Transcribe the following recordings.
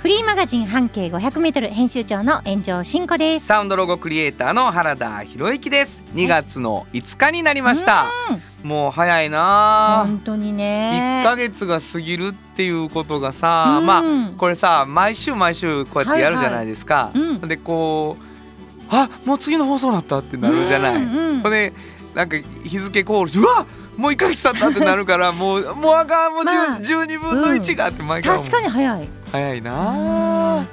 フリーマガジン半径500メートル編集長の炎上真子です。サウンドロゴクリエイターの原田博之です。2月の5日になりました。もう早いな。あ本当にね。1。ヶ月が過ぎるっていうことがさ、うん。まあこれさ毎週毎週こうやってやるじゃないですか。はいはい。うん。でこうあもう次の放送なったってなるじゃない。うんでなんか日付コールしてうわもう1ヶ月経ったってなるからもうもうあかんもう、まあ。10 12分の1がって毎回。確かに早い。早いなあ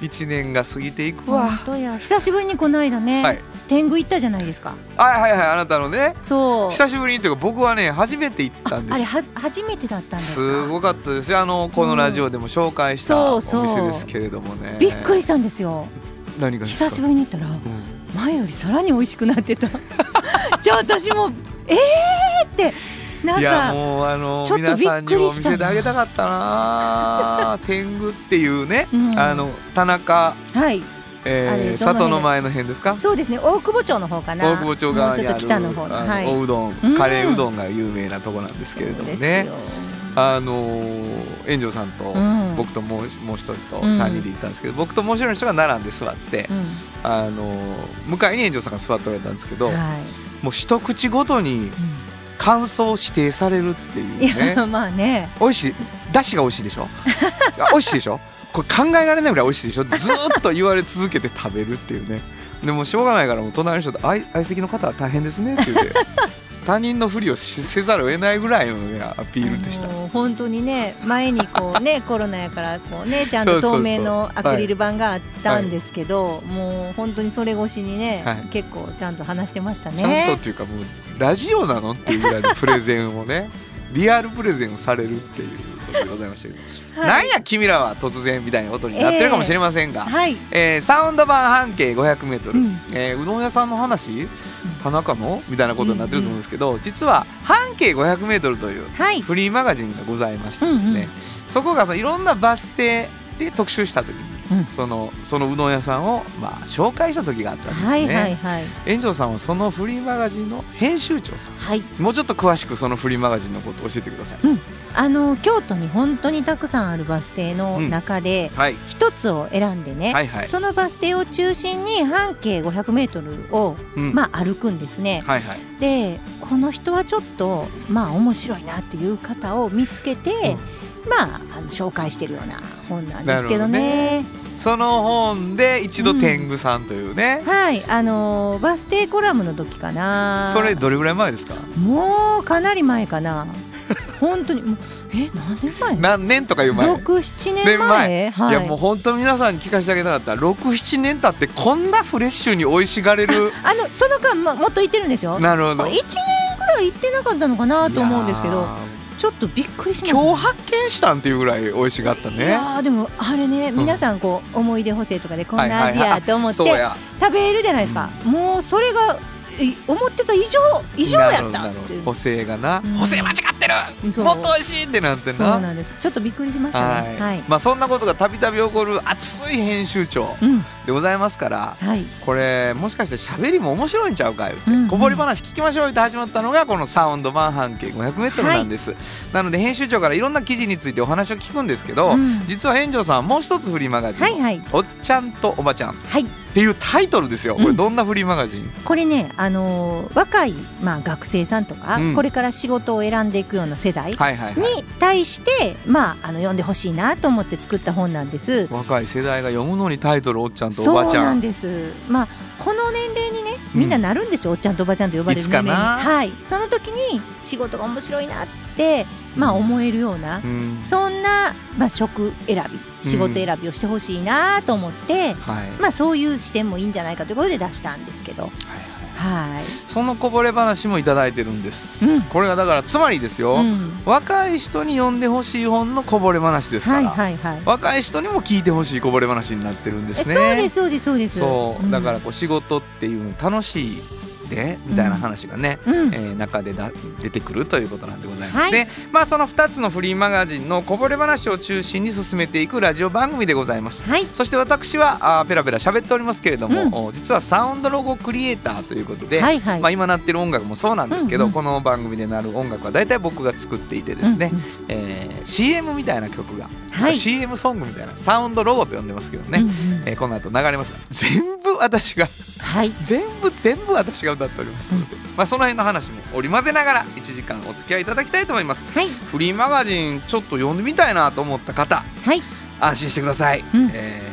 1年が過ぎていくわ本。当や。久しぶりにこの間ね、はい天狗行ったじゃないですか。はいはいはいあなたのねそう。久しぶりにというか僕はね初めて行ったんです。あれは初めてだったんですか？すごかったですよあのこのラジオでも紹介したおそうそう店ですけれどもねびっくりしたんですよ。何が久しぶりに行ったらうん前よりさらに美味しくなってた。じゃあ私もえーっていやかもうあの皆さんにも見せてあげたかったな 天狗っていうね、うん。あの田中、はい。えー、里の前の辺ですか？そうですね。大久保町の方かな。大久保町側にある北の方のはい。おうどん、うん。カレーうどんが有名なとこなんですけれどもね。そうですよ。あのー炎上さんと、うん。僕ともうもう一人とうん。3人で行ったんですけど、僕ともう一人の人が並んで座って、うん。あのー向かいに炎上さんが座っておられたんですけど、はい。もう一口ごとに感想を指定されるっていういねやまあね。美味しい。だしが美味しいでしょ？あ美味しいでしょ？これ考えられないぐらい美味しいでしょ？ずーっと言われ続けて食べるっていうね。でもしょうがないからもう隣の人と相相席の方は大変ですねって言って他人のふりをしせざるを得ないぐらいの、ね、アピールでした。本当にね前にこうね コロナやからこうねちゃんと透明のアクリル板があったんですけど、もう本当にそれ越しにね、はい。結構ちゃんと話してましたちゃんとねっ。ていうかもうラジオなのっていうぐらいのプレゼンをね リアルプレゼンをされるっていうことでございましたけど、はい。なんや君らは突然みたいなことになってるかもしれませんが、はい。えーサウンド版半径 500m、うん。えーうどん屋さんの話？田中のみたいなことになってると思うんですけど、実は半径 500m というはい。フリーマガジンがございましてですね、うんうん。そこがそのいろんなバス停で特集した時に、うん。そのそのうどん屋さんを、まあ、紹介した時があったんですね。はいはいはい。炎上さんはそのフリーマガジンの編集長さん。はい。もうちょっと詳しくそのフリーマガジンのことを教えてください。あの京都に本当にたくさんあるバス停の中ではい、一つを選んでね、はいはい。そのバス停を中心に半径500メートルをうん。まあ歩くんですね。はいはい。でこの人はちょっとまあ面白いなっていう方を見つけて、まああの紹介してるような本なんですけどね。その本で一度天狗さんというね、はいあのーバス停コラムの時かな。それどれぐらい前ですか？もうかなり前かな。本当にもうえ何年前？何年とかいう前？六七年前？はいいやもう本当皆さんに聞かせてあげたかった67年経ってこんなフレッシュに美味しがれるあのその間ももっと行ってるんですよ。なるほど一年ぐらい行ってなかったのかなと思うんですけどちょっとびっくりしましたー今日発見したんっていうぐらい美味しがったいねやーでもあれね、ん。皆さんこう思い出補正とかでこんな味やと思って食べるじゃないですか、もうそれがい思ってた以上以上やった補正がな、うん。補正間違ってる。もっと美味しいってなってそうななんです。ちょっとびっくりしましたはい。ねはい、まあそんなことがたびたび起こる熱い編集長。うんでございますからはい。これもしかして喋りも面白いんちゃうか言って、うんうん。こぼれ話聞きましょうって始まったのがこのサウンド版半径 500m なんです、なので編集長からいろんな記事についてお話を聞くんですけど、うん。実は炎上さんはもう一つフリーマガジンのはいはい。おっちゃんとおばちゃん。っはい。ていうタイトルですよ。これうんどんなフリーマガジン、これねあのー若いまあ学生さんとか、うん。これから仕事を選んでいくような世代はいはいはい。に対してまああの読んでほしいなと思って作った本なんです。若い世代が読むのにタイトルおっちゃんとおそうばちゃなんんです。まあこの年齢にねみんななるんですよ、おっちゃんとおばちゃんと呼ばれる年齢。はい。その時に仕事が面白いなってまあ思えるような、うん。そんなまあ職選び仕事選びをしてほしいなと思って、はい。まあそういう視点もいいんじゃないかということで出したんですけど、はいはい。はいそのこぼれ話もいただいてるんです、うん。これがだからつまりですよ、うん。若い人に読んでほしい本のこぼれ話ですから、はいはいはい。若い人にも聞いてほしいこぼれ話になってるんですね。そうですそうですそうです。そう。だからんこう仕事っていうの楽しいでみたいな話がね、うん。えー中でだ出てくるということなんでございます、はい。でまあその2つのフリーマガジンのこぼれ話を中心に進めていくラジオ番組でございます。はい。そして私はあーペラペラ喋っておりますけれども、うん。お実はサウンドロゴクリエイターということで、はいはい。まあ、今鳴ってる音楽もそうなんですけど、うん。うんこの番組で鳴る音楽は大体僕が作っていてですね、うんうん。えー CM みたいな曲が、はい。CM ソングみたいなサウンドロゴと呼んでますけどね、うんうん。えーこの後流れますが全部私がはい。全部全部私が歌っておりますので、まあ、その辺の話も織り交ぜながら1時間お付き合いいただきたいと思います。はい。フリーマガジンちょっと読んでみたいなと思った方はい。安心してください、うん。えー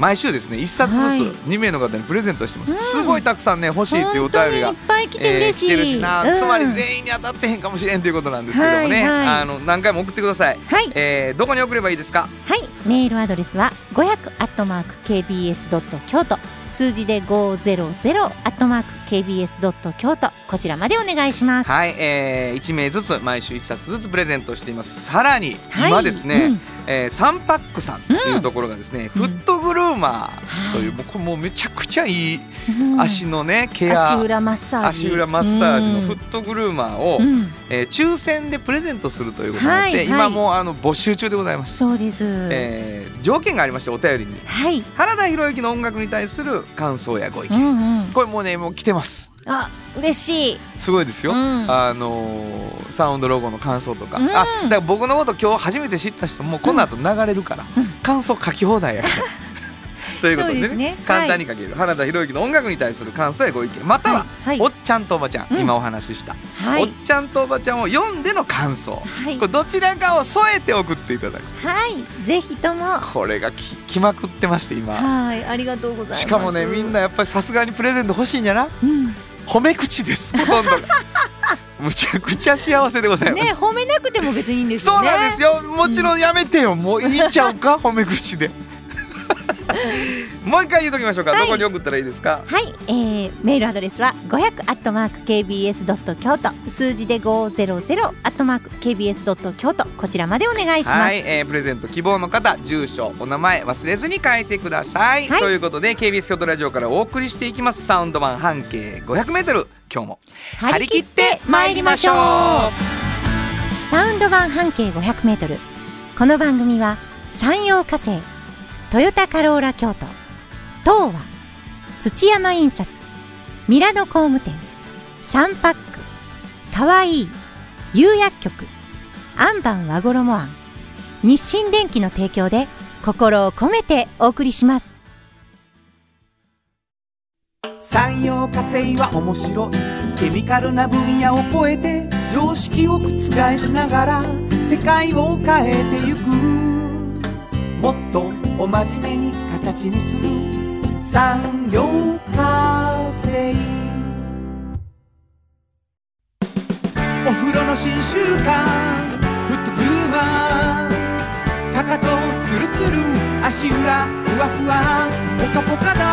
毎週ですね1冊ずはい。つ2名の方にプレゼントしてます、うん。すごいたくさんね欲しいっていうお便りがいっぱい来て嬉しい、えーるしな、うん。つまり全員に当たってへんかもしれんということなんですけどもね、はいはい。あの何回も送ってください、はい。えーどこに送ればいいですか？はい、メールアドレスは500アットマーク kbs ドット京都数字で500アットマーク kbs ドット京都。こちらまでお願いします。はい、えー、1名ずつ毎週1冊ずつプレゼントしています。さらにはい今ですね、うん。えー、サンパックさんっていうところがですね、うん。フットグルーマーという、はもうこれもうめちゃくちゃいいうん。足のね、ケア足裏マッサージ。足裏マッサージのフうん。ットグルーマーを、うん。えー抽選でプレゼントするということになって、はいはい。今もうあの募集中でございます、そうです、えー条件がありましてお便りに。はい、原田博之の音楽に対する感想やご意う見、んうん、これもうねもう来てます。あ嬉しい、すごいですよ、うん。あのーサウンドロゴの感想とか、うん。あだから僕のこと今日初めて知った人もこの後流れるから、うん。感想書き放題やから。ということでね。ね。簡単に書ける、原田博之の音楽に対する感想やご意見。または、はい。おっちゃんとおばちゃん、うん。今お話しした、はい。おっちゃんとおばちゃんを読んでの感想、はい。これどちらかを添えて送っていただく。はい、ぜひとも。はこれがききまくってまして今。い、ありがとうございます。しかもねみんな、やっぱりさすがにプレゼント欲しいんじゃな？うん、褒め口です。ほとんどが。むちゃくちゃ幸せでございます、ね褒めなくても別にいいんですそう。なんですよ。もちろんやめてよ、もういいんちゃうか？褒め口で もう一回言うときましょうか、はい。どこに送ったらいいですか？はい、えー、メールアドレスは500アットマーク kbs ドット京都。数字で500アットマーク kbs ドット京都。こちらまでお願いします。はい、えープレゼント希望の方住所お名前忘れずに書いてください、はい。ということで KBS 京都ラジオからお送りしていきます。サウンド版半径 500m 今日も張り切って参りましょう。サウンド版半径500メートル。この番組は山陽火星トヨタカローラ京都。東和土山印刷ミラノ工務店サンパックかわいい釉薬局アンバン和衣あん日清電機の提供で心を込めてお送りします。産業化成は面白い。ケミカルな分野を超えて常識を覆しながら世界を変えてゆく。もっとお真面目に形にする産業化成。お風呂の新習慣フットブルーマーかかとツルツル足裏ふわふわ。ポカポカだ。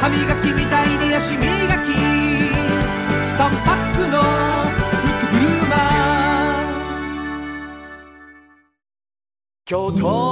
歯磨きみたいに足磨き。3パックのフットブルーマー京都。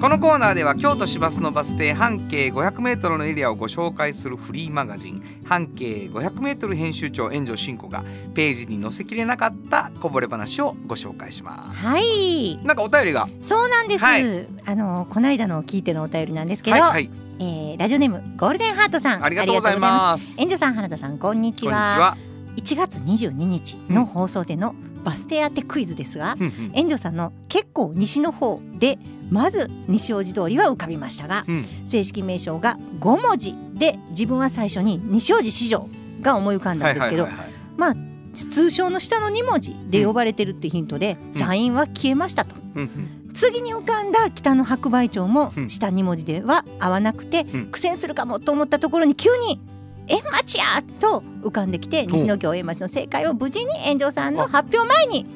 このコーナーでは京都市バスのバス停半径 500m のエリアをご紹介するフリーマガジン。半径 500m 編集長炎上真子がページに載せきれなかったこぼれ話をご紹介します。はい。なんかお便りが。そうなんです、はい。あのこの間の聞いてのお便りなんですけど、はいはい。えーラジオネームゴールデンハートさん。ありがとうございます。す。援助さん原田さんこんにちこんにちは。は1月22日の放送でのバス停当てクイズですが、うんうん。援助さんの結構西の方でまず西大路通りは浮かびましたがうん。正式名称が5文字で自分は最初に西大路市場が思い浮かんだんですけど、まあ通称の下の2文字で呼ばれてるってヒントで、山陰は消えましたと。うんうん。次に浮かんだ北の白梅町もうん。下2文字では合わなくて、うん。苦戦するかもと思ったところに急に「円町や!」と浮かんできて西野京円町の正解を無事に炎上さんの発表前に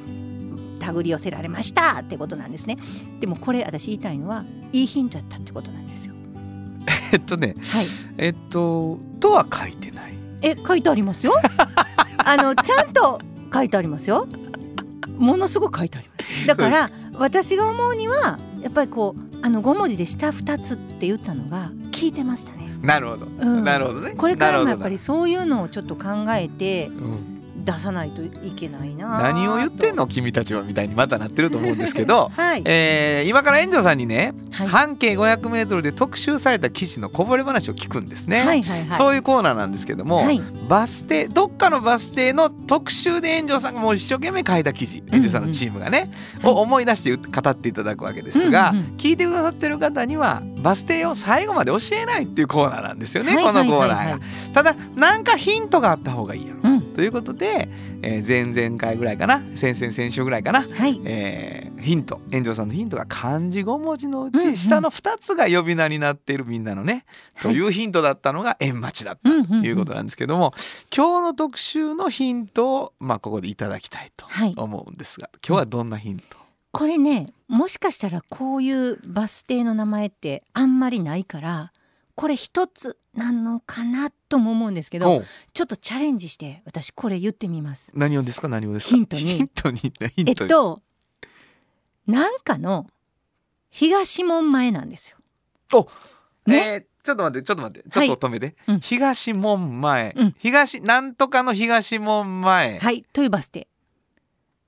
手繰り寄せられましたってことなんですね。でもこれ私言いたいのはいいヒントやったってことなんですよ。えっとねはい。えっととは書いてないえ書いてありますよ。あのちゃんと書いてありますよ。ものすごく書いてあります。だから私が思うにはやっぱりこうあの5文字で下2つって言ったのが効いてましたね。なるほど、うんなるほどねこれからもやっぱりそういうのをちょっと考えてうん出さないといけないな。何を言ってんの？君たちはみたいにまたなってると思うんですけど。はい。えー今から炎上さんにね、はい。半径 500m で特集された記事のこぼれ話を聞くんですね、はいはいはい。そういうコーナーなんですけども、はい。バス停どっかのバス停の特集で炎上さんがもう一生懸命書いた記事炎上さんのチームがね、うんを思い出して語っていただくわけですが、うんうん。聞いてくださってる方にはバス停を最後まで教えないっていうコーナーなんですよね、はいこのコーナーが。はいはいはいただなんかヒントがあった方がいいやろ、うんということで、えー前々回ぐらいかな先々先週ぐらいかな、はい。えーヒント炎上さんのヒントが漢字5文字のううんうんち下の2つが呼び名になっているみんなのね、というヒントだったのが円町だったうんうんうんということなんですけども、今日の特集のヒントを、まあ、ここでいただきたいとはい。思うんですが今日はどんなヒント、これねもしかしたらこういうバス停の名前ってあんまりないからこれ一つなのかなとも思うんですけどちょっとチャレンジして私これ言ってみます。何をですか？何をですか？ヒントに。ヒントにヒントにえっとなんかの東門前なんですよ。ね。えーちょっと待ってちょっと待ってちょっと止めて、うん。東門前、うん。東なんとかの東門前、はいというバス停。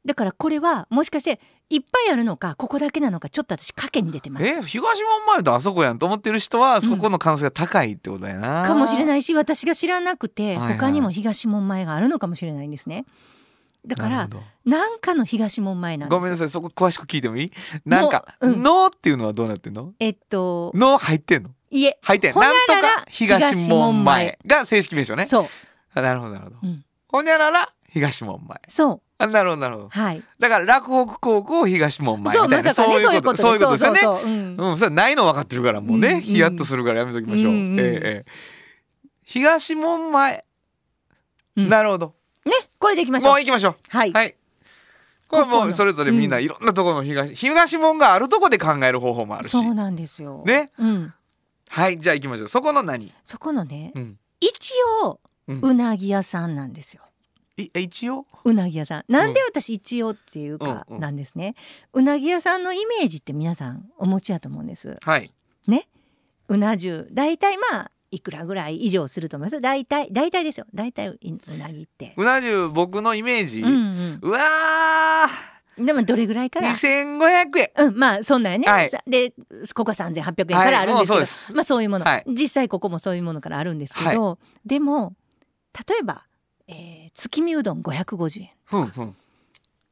だからこれはもしかしていっぱいあるのかここだけなのかちょっと私賭けに出てます。え東門前とあそこやんと思ってる人はそこの可能性が高いってことやな、かもしれないし私が知らなくてはいはい。他にも東門前があるのかもしれないんですね。だからなるほど。なんかの東門前なんですよ。ごめんなさいそこ詳しく聞いてもいい？なんか「もううん。の」っていうのはどうなってんの？えっと「の」入ってんの？いえ入ってんなんとか東門前が正式名称ね。そう、あなるほどなるほど、うん。ほにゃらら東門前。そうあなるほどなるほど。はい。だから落北高校東門前みたいな。そういうことそういうことで。すよね。そうん。うん、それないの分かってるからもうね、ヒヤッとするからやめときましょう。ええええ。東門前、うん。なるほど。ねこれでいきましょう。もう行きましょう。はい、はい。これもうそれぞれみんないろんなところの東、東門があるとこで考える方法もあるし。そうなんですよ。ね。うん。はい、じゃあ行きましょう。そこの何？そこのね、うん。一応うなぎ屋さんなんですよ。いえ一応？うなぎ屋さん。なんで私一応っていうかうんうん。なんですね、うなぎ屋さんのイメージって皆さんお持ちやと思うんです。はい。うな重。大体まあいくらぐらい以上すると思います。大体大体ですよ。大体ううなぎって、うな重僕のイメージ。うんうん。うわでもどれぐらいかー、ら？二千五百円。うん、まあそんなんやね、はい。さでここは3,800円からあるんですけど、はいまあそういうもの、はい。実際ここもそういうものからあるんですけど、でも例えば、えー月見うどん550円ふんふん。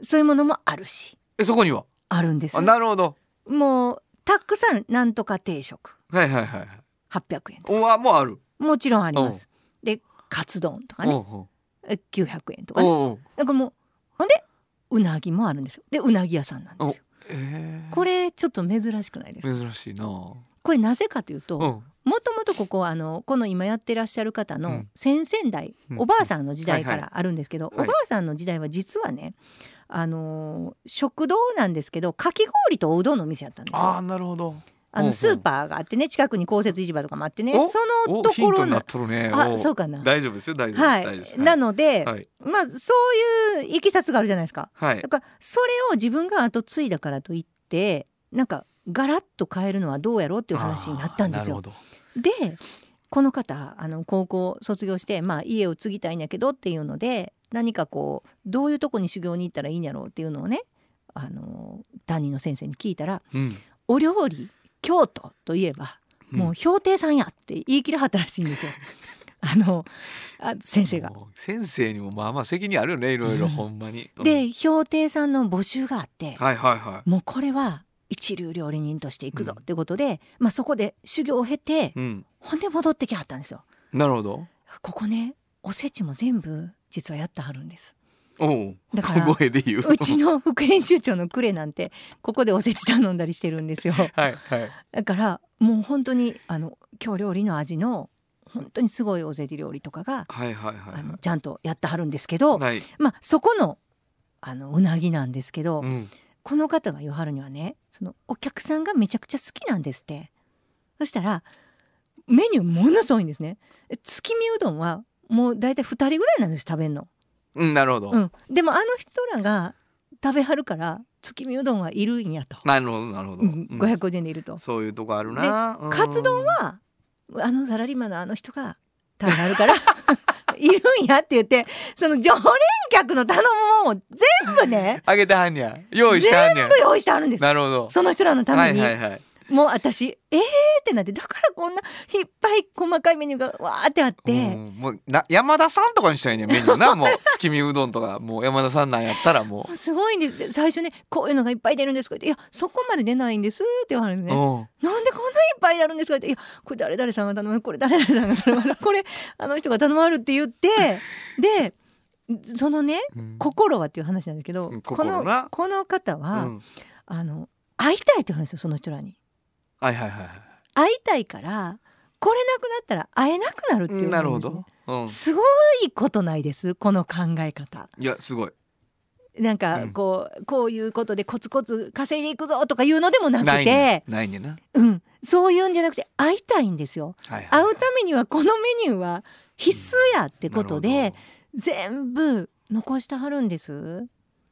そういうものもあるしえそこには？あるんですあなるほど。もうたくさんなんとか定食はいはいはいはい。800円とかうわもうある。もちろんあります。でカツ丼とかねおうおうえ900円とかねおうおうだからもうほんでうなぎもあるんですよでうなぎ屋さんなんですよえーこれちょっと珍しくないですか？珍しいな。これなぜかというと、うん。もともとここはあのこの今やってらっしゃる方のうん先々代、うんおばあさんの時代かはいらあるんですけど、はいおばあさんの時代は実はねあのー食堂なんですけどかき氷とおうどんのお店やったんですああよ。なるほど。あのスーパーがあってね近くに公設市場とかもあってねお？そのおところのね。あおそうかな。大丈夫ですよ大丈夫です。はい大丈夫ですなので、はいまあそういういきさつがあるじゃないですか。はいだからそれを自分が後継いだからといってなんかガラッと変えるのはどうやろうっていう話になったんですよ。なるでこの方あの高校卒業して、まあ、家を継ぎたいんやけどっていうので何かこうどういうとこに修行に行ったらいいんやろうっていうのをねあの担任の先生に聞いたら。うん。「お料理京都といえばもう氷亭さんや」って言い切らはったらしいんですよ。あのあ先生が。先生にもまあまあ責任あるよねいろいろうんほんまに。うんで氷亭さんの募集があってはいはいはもうこれは一流料理人としていくぞってことで、まあ、そこで修行を経てい。うん。ほんで戻ってきはったんですよ。なるほど。ここねおせちも全部実はやってはるんです。おうだから小声で言ううちの副編集長のクレなんてここでおせち頼んだりしてるんですよ はいはいだからもう本当にあの京料理の味の本当にすごいおせち料理とかが、はいはいはいあのちゃんとやってはるんですけど、はいまあそこのあのうなぎなんですけど、うんこの方が言わはるにはねそのお客さんがめちゃくちゃ好きなんですって。そしたらメニューものすごいんですね。え月見うどんはもう大体2人ぐらいなんです食べんの、うんなるほど、うん、でもあの人らが食べはるから月見うどんはいるんやと、なるほどなるほど、うん、うん。550円でいると、そういうとこあるな。うん。カツ丼はあのサラリーマンのあの人が食べはるから いるんやって言ってその常連客の頼むもんを全部ね あげてはんにゃ用意してはんにゃ全部用意してあるんです。なるほど。その人らのために、はいはいはい。もう私えー？ってなってだからこんないっぱい細かいメニューがわーってあって、うんもうな山田さんとかにしたいねメニューな。もう月見うどんとかもう山田さんなんやったらももうすごいんです。で最初ねこういうのがいっぱい出るんですかって「いやそこまで出ないんです」って言われるう、ね。うん。なんでこんないっぱいあるんですかって「いやこれ誰々さんが頼むこれ誰々さんが頼む。これあの人が頼まれる」って言ってでそのねうん。心はっていう話なんだけど、うんこのこの方は、うん。あの会いたいって言うんですよその人らに。はいはいはい会いたいからこれなくなったら会えなくなるっていう、なるほど、うん、すごいことないですこの考え方。いやすごい。なんかうん。こう、こういうことでコツコツ稼いでいくぞとかいうのでもなくないてね。ないねんな、うん、そういうんじゃなくて会いたいんですよ。はいはい会うためにはこのメニューは必須やってことなで全部残してはるんです。ど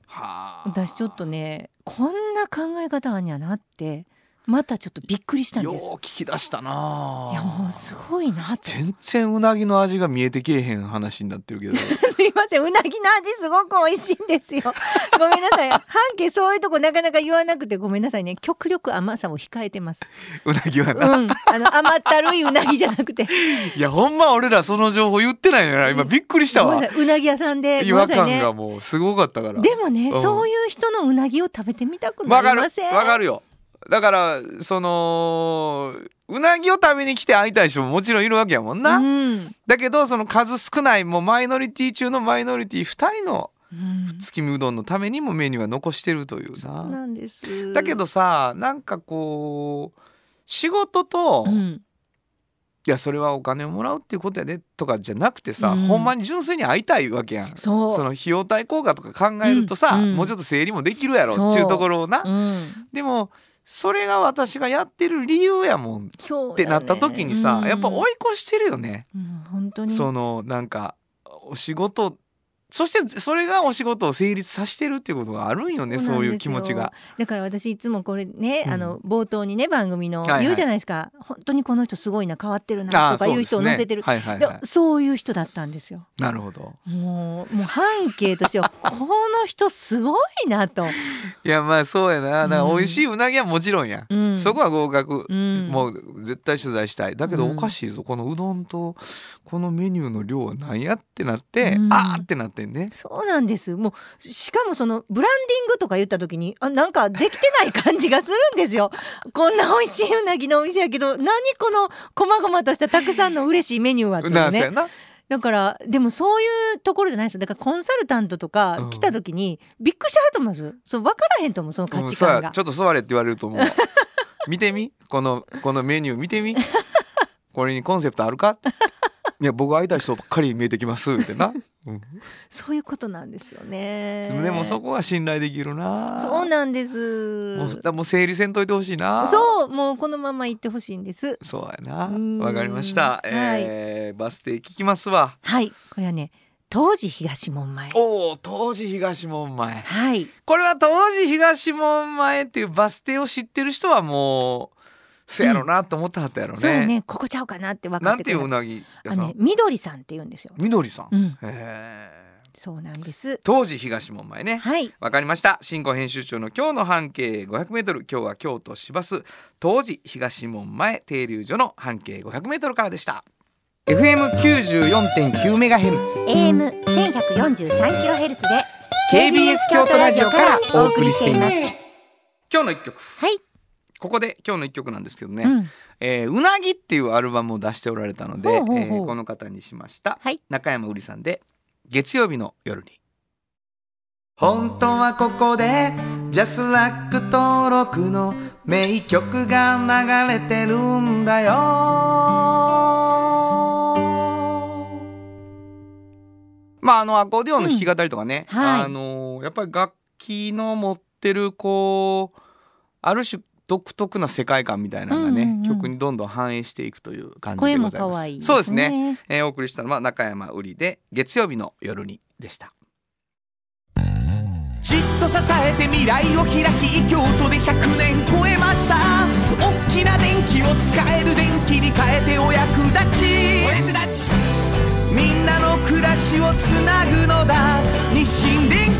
はあ私ちょっとねこんな考え方あんやなってまたちょっとびっくりしたんようです。聞き出したな。いやもうすごいなって。全然うなぎの味が見えてけえへん話になってるけど。すいませんうなぎの味すごく美味しいんですよ。ごめんなさい。半径そういうとこなかなか言わなくてごめんなさいね。極力甘さを控えてます。うなぎはな、うん、あの甘ったるいうなぎじゃなくて。いやほんま俺らその情報言ってないのよな。今びっくりしたわ。うなぎ屋さんで。違和感がもうすごかったから。でもね、うん。そういう人のうなぎを食べてみたくなわかるりません？わかるよだからそのうなぎを食べに来て会いたい人ももちろんいるわけやもんな、うん。だけどその数少ないもうマイノリティ中のマイノリティ2人のうん。月見うどんのためにもメニューは残してるというな。なんです。だけどさなんかこう仕事と、いうん。やそれはお金をもらうっていうことやでとかじゃなくてさ、うん。ほんまに純粋に会いたいわけやん。その費用対効果とか考えるとさ、うん。うん。もうちょっと整理もできるやろっていうところをな、うん。でもそれが私がやってる理由やもんってなった時にさ、うん。やっぱ追い越してるよね、うん本当に。そのなんかお仕事そしてそれがお仕事を成立させてるっていうことがあるんよねそそうういう気持ちが。だから私いつもこれね、うん。あの冒頭にね番組のはいはい。言うじゃないですか、本当にこの人すごいな変わってるあなあとかいう人を載せてる、そうねはいではい。はい、そういう人だったんですよ。なるほど。もうもう半径としてはこの人すごいなと。いやまあそうやな。だ美味しいうなぎはもちろんや、うん。そこは合格、うん。もう絶対取材したい。だけどうん。おかしいぞ、このうどんとこのメニューの量は何やってなって、うん。あーってなってんね。そうなんです。もうしかもそのブランディングとか言った時にあなんかできてない感じがするんですよ。こんな美味しいうなぎのお店やけど何この細々としたたくさんの嬉しいメニューはってね。だからでもそういうところじゃないですよ。だからコンサルタントとかうん。来た時にびっくりしはると思います。そう分からへんと思うその価値観が。や。ちょっと座れって言われると思う。見てみ？このこのメニュー見てみ？これにコンセプトあるか？いや僕会いたい人ばっかり見えてきますってな、うん、そういうことなんですよね。でもそこは信頼できるな。そうなんです。もうもう整理せんといてほしいな。そうもうこのまま行ってほしいんです。そうやな。うん。わかりました、えーバス停聞きますわ。はい。これはね当時東門前。おお当時東門前。はい。これは当時東門前っていうバス停を知ってる人はもうそやろなと思ってはったやろね,、そうね。ここちゃうかなって分かなんってくれた。ていううなぎ屋あさねみどりさんって言うんですよ。みどりさん、うん。へえ。そうなんです。当時東門前ね。はい。わかりました。新語編集長の今日の半径 500m 今日は京都市バス。当時東門前停留所の半径 500m からでした。FM94.9 メガヘルツ。AM 千百四十三キロヘルツで KBS 京都ラジオからお送りしています。今日の一曲。はい、ここで今日の一曲なんですけどね、うん、えーうなぎっていうアルバムを出しておられたのでほうほうほう。えーこの方にしました、はい。中山うりさんで月曜日の夜に。本当はここでジャスラック登録の名曲が流れてるんだよ。まああのアコーディオンの弾き語りとかね、うん。はい。あのやっぱり楽器の持ってるこうある種独特な世界観みたいなのがね、うんうんうん曲にどんどん反映していくという感じでございます。可愛いそうですね。えーお送りしたのは中山うりで月曜日の夜にでした。じっと支えて未来を開き京都で100年超えました大きな電気を使える電気に変えてお役立ちお役立ちみんなの暮らしをつなぐのだ日清電気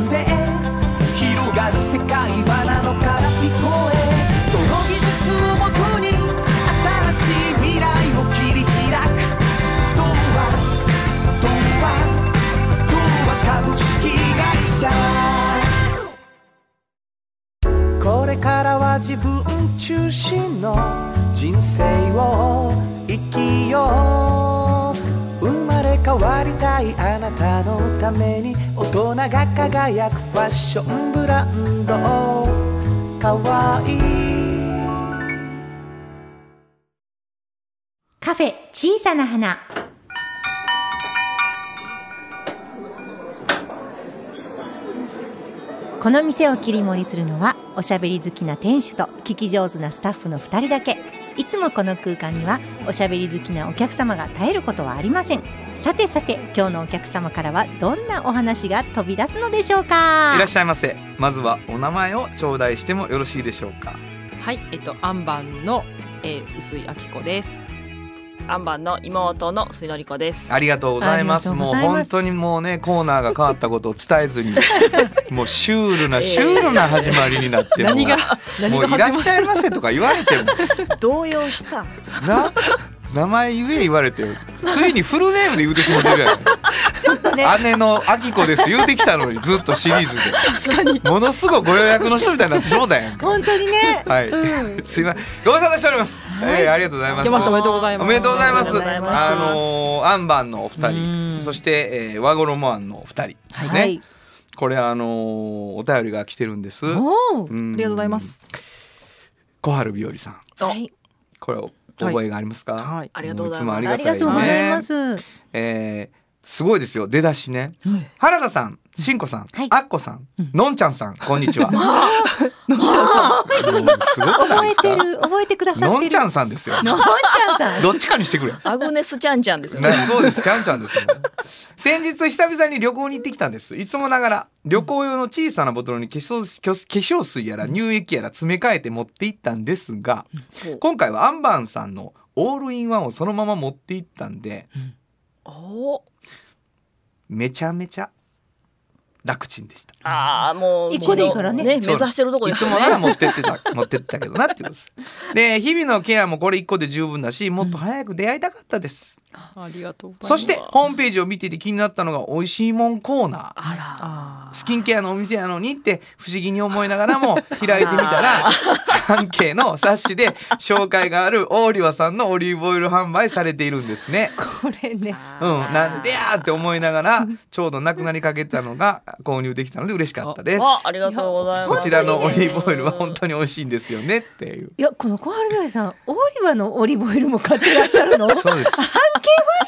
れからは自分中心の人生を生きよう生まれ変わりたいあなたのために大人が輝くファッションブランドかわいいカフェ小さな花この店を切り盛りするのはおしゃべり好きな店主と聞き上手なスタッフの2人だけいつもこの空間にはおしゃべり好きなお客様が絶えることはありませんさてさて今日のお客様からはどんなお話が飛び出すのでしょうか？いらっしゃいませ。まずはお名前を頂戴してもよろしいでしょうか？はい、えっと、アンバンの、えー、薄井明子です。アンバンの妹の水のり子です。ありがとうございます。もう本当にもうねコーナーが変わったことを伝えずに、もうシュールなシュールな始まりになってももういらっしゃいませとか言われても動揺した。な名前言え言われてついにフルネームで言うてしまってるやん。姉のあきこです。言うてきたのにずっとシリーズで。確かに。ものすごいご予約の人みたいになってしもうたやん。か本当にね。はい、すいませんご無沙汰しております、えーありがとうございます。来ましたおめでとうございます。おめでとうございます。あのーアンバンのお二う人ん。そして、えー、和衣庵のお二人、はね。い。これあのーお便りが来てるんです。おー。うん。ありがとうございます。小春日和さん。はい。これお覚えがありますか、はい。ありがとうございもます。ありつもありがたいがとうございねます。えーすごいですよ。出だしね、原田さんしん。こさん、はい。あっこさん、のんちゃんさんこんにちは。のんちゃんさもうすごくない覚えてる覚えてくださってる。のんちゃんさんですよ。のんちゃんさん。どっちかにしてくれ。アグネスちゃんちゃんですよね。ね、そうです。ちゃんちゃんですよ先日久々に旅行に行ってきたんです。いつもながら旅行用の小さなボトルに化粧化粧水やら乳液やら詰め替えて持って行ったんですがうん。今回はアンバンさんのオールインワンをそのまま持って行ったんでおめちゃめちゃ楽ちんでした。ああもう一個でいいからね。目指してるとこい。つもなら持ってってた 持ってってたけどなっていうことです。で日々のケアもこれ一個で十分だしもっと早く出会いたかったです、ん。ありがとうございます。そしてホームページを見ていて気になったのが美味しいもんコーナー。ああスキンケアのお店やのにって不思議に思いながらも開いてみたら半径の冊子で紹介があるオーリワさんのオリーブオイル販売されているんですね。これね。うん、なんでやーって思いながらちょうどなくなりかけたのが購入できたので嬉しかったです。あありがとうございます。こちらのオリーブオイルは本当に美味しいんですよねっていう。いやこの小春日和さんオリバのオリーブオイルも買ってらっしゃるの？そうです。半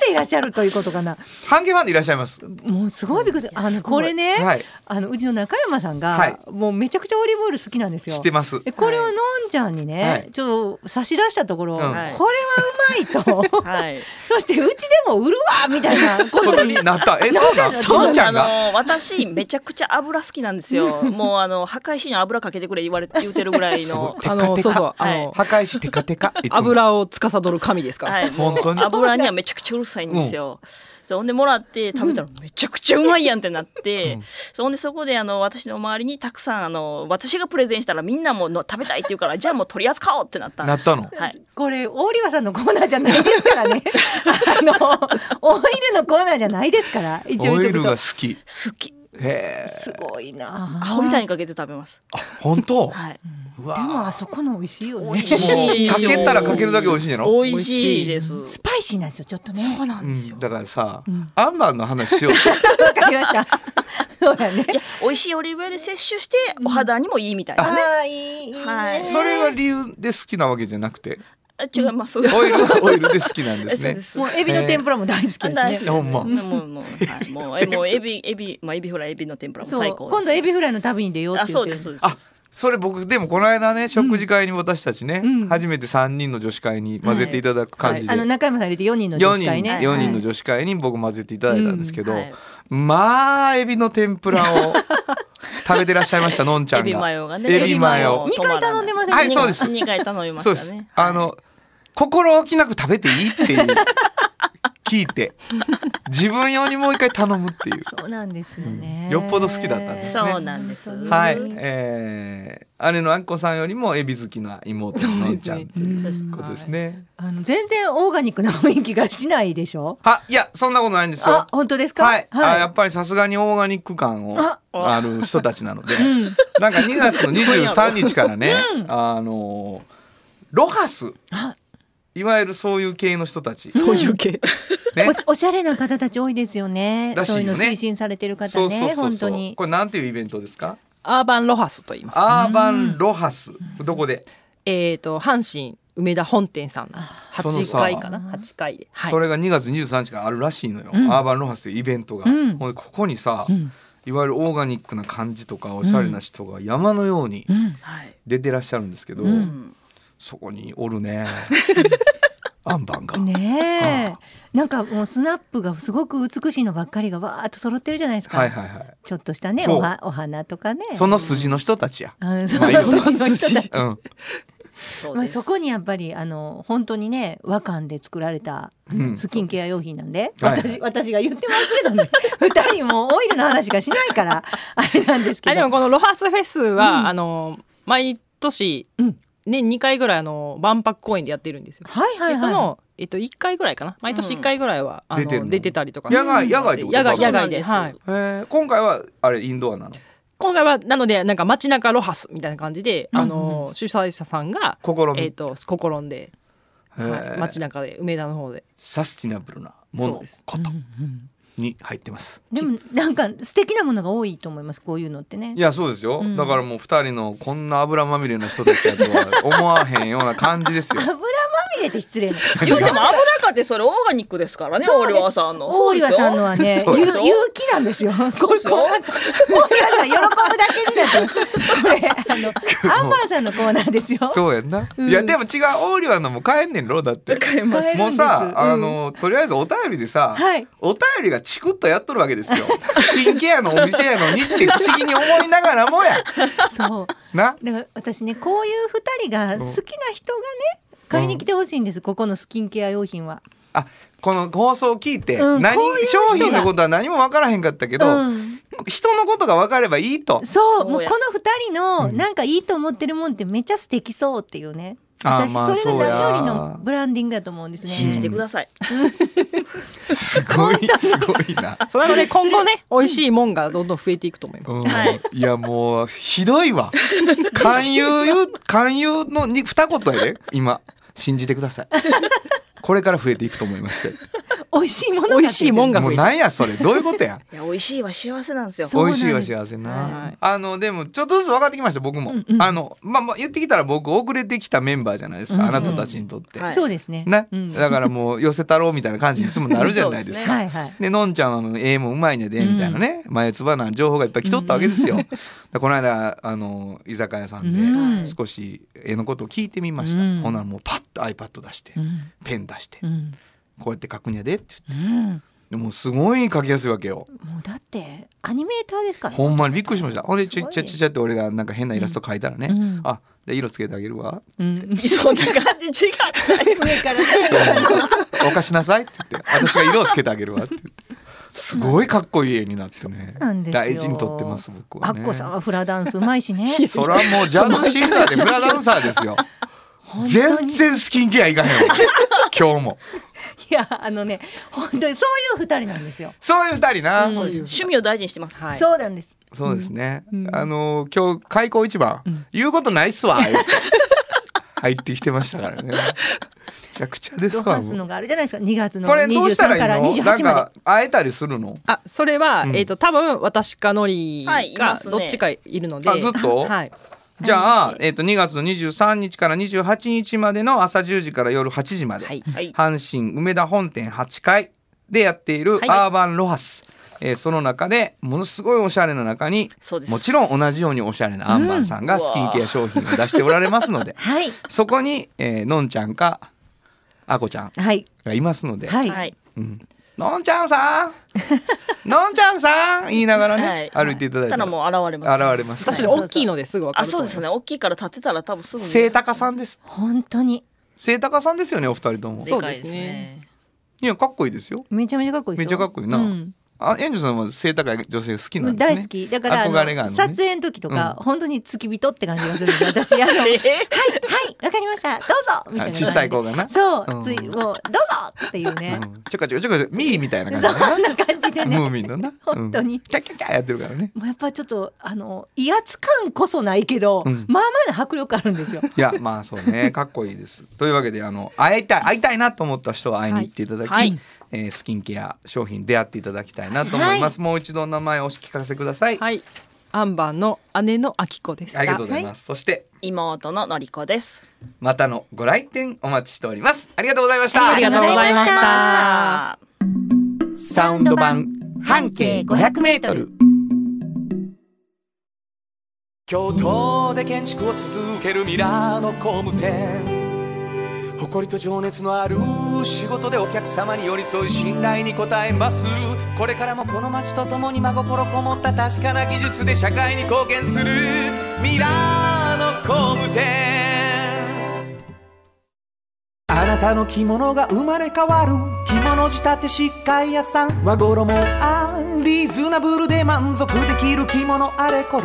でいらっしゃるということかな？半径ファンでいらっしゃいます。もうすごいびっくりあのすごいこれね、はい、あのうちの中山さんが、はいもうめちゃくちゃオリーブオイル好きなんですよ知ってます。でこれをのんちゃんにね、はいちょっと差し出したところ、うんこれはうまいとはい。そしてうちでも売るわみたいなここととに になった。え、そうなん？そうちゃんが？あの私めちゃくちゃ油好きなんですよ。もうあの墓石に油かけてくれ言われ言うてるぐらいのあ。のそうそうあはい。の破壊しテカ。テカ。油を司る神ですから。本当に？油にはめちゃくちゃうるさいんですよ。そんでもらって食べたらめちゃくちゃうまいやんってなって、そうほんでそこであの私の周りにたくさんあの私がプレゼンしたらみんなもの食べたいって言うからじゃあもう取り扱おうってなったんですなったの？はい。これ大岩さんのコーナーじゃないですからね。あの オイルのコーナーじゃないですから一応オイルが好き。好きへえすごいな。アホみたいにかけて食べます。本当？はい、でもあそこの美味しいよね。美味しい。かけたらかけるだけ美味しいんやろ美味しいです。スパイシーなんですよちょっとね。そうなんですよ。うん、だからさ、ん。アンバンの話しようわかりました。そうだね。美味しいオリーブオイル摂取してお肌にもいいみたいなね、ああいはい。それが理由で好きなわけじゃなくて？あ違います、オイルはオイルで好きなんですね。もうエビの天ぷらも大好きですね。ほん。まもうもうもうはい。もうえもうエビエビまあエビフライエビの天ぷらもそう最高今度エビフライの旅に出ようっあそうて言ってるです。そうですそうですそれ僕でもこの間ね食事会に私たちね、うん。初めて3人の女子会に混ぜていただく感じで、あの仲間さん入れて4人の女4人子会ね。はい。4人の女子会に僕混ぜていただいたんですけど、はい。まあエビの天ぷらを食べてらっしゃいましたのんちゃんが。エビマヨがね。エビマヨ。二回頼んでませんはいそうです。2回頼みまそうです。したねあの心置きなく食べていいっていう 聞いて自分用にもう一回頼むっていう。そうなんですよね、よっぽど好きだったんですね。そうなんです。はい、うんえー、姉のあっこさんよりもエビ好きな妹ののんちゃんといううんことですね。あの全然オーガニックな雰囲気がしないでしょ？あ、いや、そんなことないんですよ。あ。本当ですか？はい、あやっぱりさすがにオーガニック感をあある人たちなので、うん。なんか2月の23日からね、あのロハス。あいわゆるそういう系の人たち、そういう系。ね。おしおしゃれな方たち多いですよね。らしいよね。そういうの推進されてる方そうねそうそうそう。本当に。これなんていうイベントですか？アーバンロハスと言います。アーバンロハス。どこで、えっ、と阪神梅田本店さんの8そのさ階かな？8階で。はい。そ。れが2月23日からあるらしいのよ、うん。アーバンロハスというイベントが、うん。ここにさ、うん。いわゆるオーガニックな感じとかおしゃれな人が山のように出てらっしゃるんですけど、ううんんそこにおるね。アンバンが。ねえ。なんかもうスナップがすごく美しいのばっかりがわーっと揃ってるじゃないですか、はいはいはい。ちょっとしたねそう。おはお花とかね。その筋の人たちや。うまあいいわその人たち。うん。まあ、そこにやっぱりあの本当にね和漢で作られたうん。スキンケア用品なんで、はい私私が言ってますけどね。二人もオイルの話しかしないからあれなんですけど。あでもこのロハスフェスは、うん。あの毎年うん年2回ぐらいあの万博公園でやってるんですよ。はいはいはい。でそのえっと1回ぐらいかな。毎年1回ぐらいは、あ出てるのの出てたりとか。野外野外ってこと野外野外ではいんですえー。今回はあれインドアなの？今回はなのでなんか街中ロハスみたいな感じで、うん。あの主催者さんが、心み、えっと試んで、へはい、ー街中で梅田の方で。サスティナブルなもの。こと。うんうんに入ってます。でもなんか素敵なものが多いと思いますこういうのってねいやそうですよ、うんだからもう二人のこんな油まみれの人たちやとは思わへんような感じですよ。油まみれて失礼な。言うても油かってそれオーガニックですからねオーリワさんの。大岩さんのはね有有機なんですよ。これそうこう大岩さん喜ぶだけになってるこれあの アンバーさんのコーナーですよ。そうやんな。うん。いやでも違うオーリワのも買えんねんろ？だって。買えます。もうさ、うん。あのとりあえずお便りでさ、はい。お便りがチクッとやっとるわけですよ。スキンケアのお店やのにって不思議に思いながらもや。そう。な？だから私ねこういう二人が好きな人がね買いに来てほしいんです、ここのスキンケア用品は。あこの放送を聞いて、うん何商品のことは何も分からへんかったけど、うん、人のことが分かればいいと。そうもうこの二人のうんなんかいいと思ってるもんってめっちゃ素敵そうっていうね。私あーまあそれが何よりのブランディングだと思うんですね。信じてくださいすごいすごいな。それはね今後ね美味しいもんがどんどん増えていくと思います。うんはいいやもうひどいわ。勧誘勧誘のに二言やで今信じてください。これから増えていくと思います。美味しいものが美味しいもんが。もうなんやそれ。どういうことや？いや美味しいは幸せなんですよ。そう美味しいは幸せな、はい。あのでもちょっとずつ分かってきました僕も、うんうんあのまあまあ言ってきたら僕遅れてきたメンバーじゃないですか、うんうんあなたたちにとって、はい。そうですね。ね、うん。だからもう寄せ太郎みたいな感じにいつもなるじゃないですか。はいはい。でのんちゃんはもう絵もうまいねでみたいなね、前つばな情報がいっぱい来とったわけですよ。でこの間あの居酒屋さんうんで少し絵のことを聞いてみました。うん。ほなもうパッと iPad 出して、うん。ペン出して、うん。こうやって書くんやでって言って。うん。でもうすごい書きやすいわけよ。もうだってアニメーターですから、ほんまにびっくりしました。ほんでちょすごいちゃちゃちゃって俺がなんか変なイラスト描いたらね、うん。あで色つけてあげるわ。うん、そんな感じ違った。上からねお貸しなさいって言って。私が色をつけてあげるわって言って。すごいかっこいい絵になってね。なんですよ。大事にとってます僕はね。アッコさんはフラダンスうまいしね。それはもうジャズシンガーでフラダンサーですよ全に。然スキンケアいかへんわ。今日も。いやあのね本当にそういう二人なんですよ。そういう二人な、うん。趣味を大事にしてます。はい。そうなんです。そうですね、うん。あの今日開口一番、うん。言うことないっすわ 入ってきてましたからね。めちゃくちゃですロわもう。ハスのがあるじゃないですか。2月のこれどうした23かららいいの？なん28まか会えたりするの？あそれは、うん。えっ、と多分私かのりはいいがどっちかいるので、あずっと？はいじゃあ、えっと2月の23日から28日までの朝10時から夜8時まで。阪神梅田本店8階でやっているはい。アーバンロハス、えーその中でものすごいおしゃれな中に。もちろん同じようにおしゃれなアンバンさんがスキンケア商品を出しておられますのではい。そこに、えーのんちゃんかあこちゃんはい。がいますので、はい、はい。うんのんちゃんさん。のんちゃんさん。言いながらね、はい。歩いていただいたらたらもう現れます。現れます。私はい大きいのですぐ分かあ、ると思いますそうですね。大きいから立ってたら多分すぐ見える。清高さんです。本当に。清高さんですよねお二人とも。でかいですね。いやかっこいいですよ。めちゃめちゃかっこいいですよ。めっちゃかっこいいな。うんあエンジさんは背高い女性好きなんですね。大好き。だから憧れがあるのね。撮影の時とか、本当に付き人って感じがするんで私あの はいはいわかりました。どうぞみたいなあ小さい子がな。そう、うん。ついもうどうぞっていうね、うん。ちょかちょかちょかミーみたいなそ感じだんな感じでなムーねミンのな。本当に。うんキャッキャッキャッやってるからね。もうやっぱちょっとあの威圧感こそないけど、うん。まあまあな迫力あるんですよ。いやまあそうね。かっこいいです。というわけであの会いたい会いたいなと思った人は会いに行っていただき、はいえースキンケア商品出会っていただきたいなと思います、もう一度お名前をお聞かせください、はい。アンバンの姉のあきこです。ありがとうございます、そして妹ののりこです。またのご来店お待ちしております。ありがとうございました。ありがとうございました。あサウンド版半径500メートル。京都で建築を続けるミラーの工務店誇りと情熱のある仕事でお客様に寄り添い信頼に応えます。これからもこの街とともに真心こもった確かな技術で社会に貢献する。ミラーの工務店。あなたの着物が生まれ変わる。着物仕立て疾患屋さん。和衣あんリーズナブルで満足できる着物。あれこれ。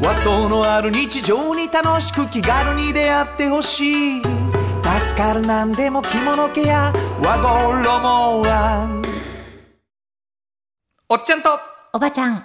和装のある日常に楽しく気軽に出会ってほしい。助かるなんでも着物ケア和衣あん。おっちゃんと。おばちゃん。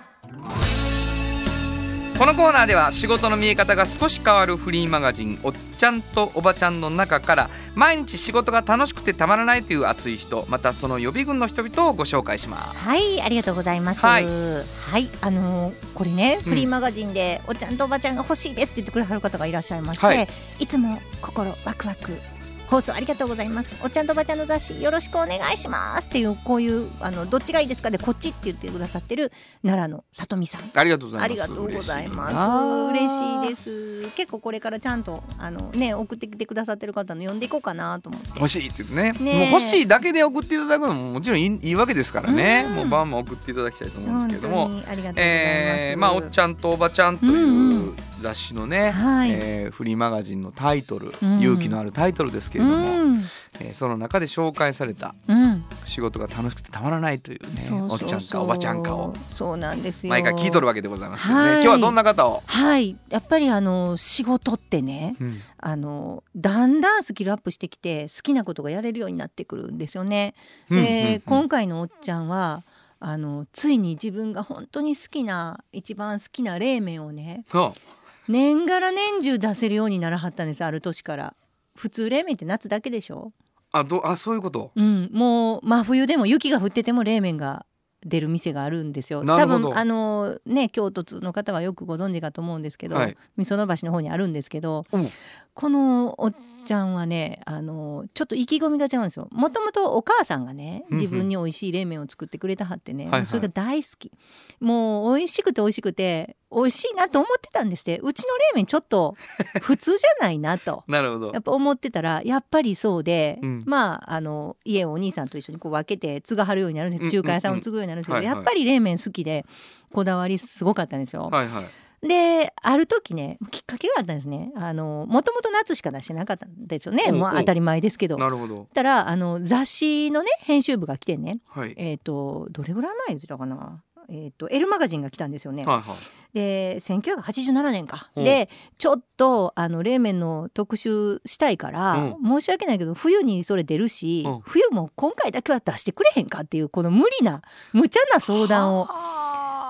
このコーナーでは仕事の見え方が少し変わるフリーマガジン「おっちゃんとおばちゃん」の中から毎日仕事が楽しくてたまらないという熱い人またその予備軍の人々をご紹介します。はいありがとうございます。ははいい、あのーこれねうんフリーマガジンで、おっちゃんとおばちゃんが欲しいですって言ってくれはる方がいらっしゃいまして、はい。い、つも心ワクワク放送ありがとうございます。おっちゃんとおばちゃんの雑誌よろしくお願いします。っていうこういうあのどっちがいいですか？でこっちって言ってくださってる奈良の里美さん。ありがとうございます。ありがとうございます。嬉しいです。結構これからちゃんとあのね送ってきてくださってる方の読んでいこうかなと思って。欲しいってね。ねえ。もう欲しいだけで送っていただくのももちろんいいいいわけですからね、うん。もうバンバン送っていただきたいと思うんですけれども。本当にありがとうございます、えーまあおっちゃんとおばちゃんとうんいうう雑誌のね、はい。えーフリーマガジンのタイトル、うん。勇気のあるタイトルですけれども、うん。えーその中で紹介されたうん。仕事が楽しくてたまらないというねそうそうそう。おっちゃんかおばちゃんかをそうなんですよ。毎回聞いとるわけでございますけどね、はい。今日はどんな方を、はい。やっぱりあの仕事ってねうん。あのだんだんスキルアップしてきて好きなことがやれるようになってくるんですよね。で、うん。今回のおっちゃんはあのついに自分が本当に好きな一番好きな冷麺をねそう年がら年中出せるようにならはったんですある年から。普通冷麺って夏だけでしょ、あどあそういうこと？うん、もう真冬でも雪が降ってても冷麺が出る店があるんですよ。多分あのね京都通の方はよくご存知かと思うんですけど、はい。みその橋の方にあるんですけど、うん。このおっちゃんはねあのちょっと意気込みが違うんですよ。もともとお母さんがねうんうん。自分に美味しい冷麺を作ってくれたはってね、はいはい。もうそれが大好き。もう美味しくて美味しくて美味しいなと思ってたんですって。うちの冷麺ちょっと 普通じゃないなと。なるほど。やっぱ思ってたらやっぱりそうで、うん。まああの家をお兄さんと一緒にこう分けて継がはるようになるんですうん中華屋さんを継ぐようになるんですけど、はいはい。やっぱり冷麺好きでこだわりすごかったんですよ。はいはい。である時ねきっかけがあったんですね。あのもともと夏しか出してなかったんですよね。もう当たり前ですけど。なるほど。たらあの雑誌のね編集部が来てねはい。えっ、とどれぐらい前言ってたかなえー、と L マガジンが来たんですよね。はいはいで1987年か。うんでちょっとあの冷麺の特集したいから、う申し訳ないけど冬にそれ出るし、うん冬も今回だけは出してくれへんかっていうこの無理な無茶な相談を。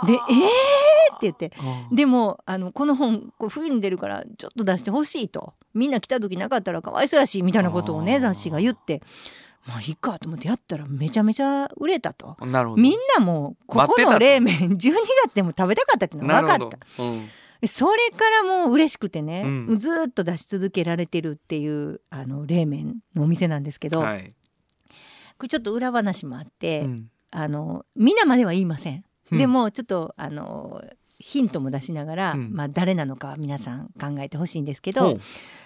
で「えー!」って言って。うんでもあのこの本こう冬に出るからちょっと出してほしいとみんな来た時なかったらかわいそうやしみたいなことをね雑誌が言ってまあいいかと思ってやったらめちゃめちゃ売れたと。なるほど。みんなもうここの冷麺12月でも食べたかったっていうのが分かったうん。でそれからもう嬉しくてね、うん。ずーっと出し続けられてるっていうあの冷麺のお店なんですけど、はい。これちょっと裏話もあって、うん。あの皆までは言いません。でもちょっとあのヒントも出しながら、うん。まあ、誰なのかは皆さん考えてほしいんですけほどう。